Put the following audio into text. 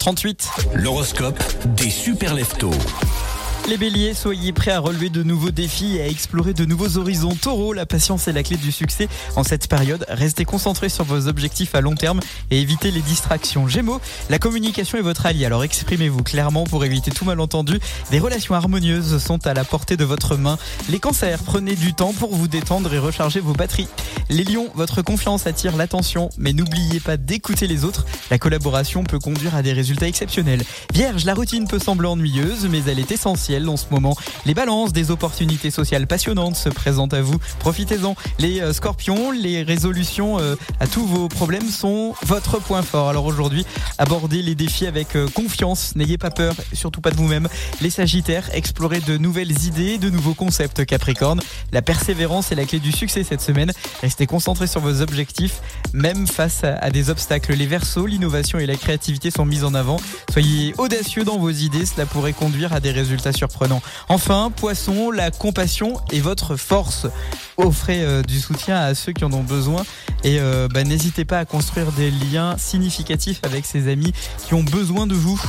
38. L'horoscope des super leftos. Les béliers, soyez prêts à relever de nouveaux défis et à explorer de nouveaux horizons. Taureau, la patience est la clé du succès en cette période. Restez concentrés sur vos objectifs à long terme et évitez les distractions. Gémeaux, la communication est votre allié, alors exprimez-vous clairement pour éviter tout malentendu. Des relations harmonieuses sont à la portée de votre main. Les cancers, prenez du temps pour vous détendre et recharger vos batteries. Les lions, votre confiance attire l'attention, mais n'oubliez pas d'écouter les autres. La collaboration peut conduire à des résultats exceptionnels. Vierge, la routine peut sembler ennuyeuse, mais elle est essentielle en ce moment. Les balances, des opportunités sociales passionnantes se présentent à vous. Profitez-en. Les euh, scorpions, les résolutions euh, à tous vos problèmes sont votre point fort. Alors aujourd'hui, abordez les défis avec euh, confiance. N'ayez pas peur, surtout pas de vous-même. Les sagittaires, explorez de nouvelles idées, de nouveaux concepts capricorne. La persévérance est la clé du succès cette semaine. Restez concentrés sur vos objectifs, même face à, des obstacles. Les versos, l'innovation et la créativité sont mises en avant. Soyez audacieux dans vos idées, cela pourrait conduire à des résultats Enfin, poisson, la compassion est votre force. Offrez euh, du soutien à ceux qui en ont besoin et euh, bah, n'hésitez pas à construire des liens significatifs avec ces amis qui ont besoin de vous.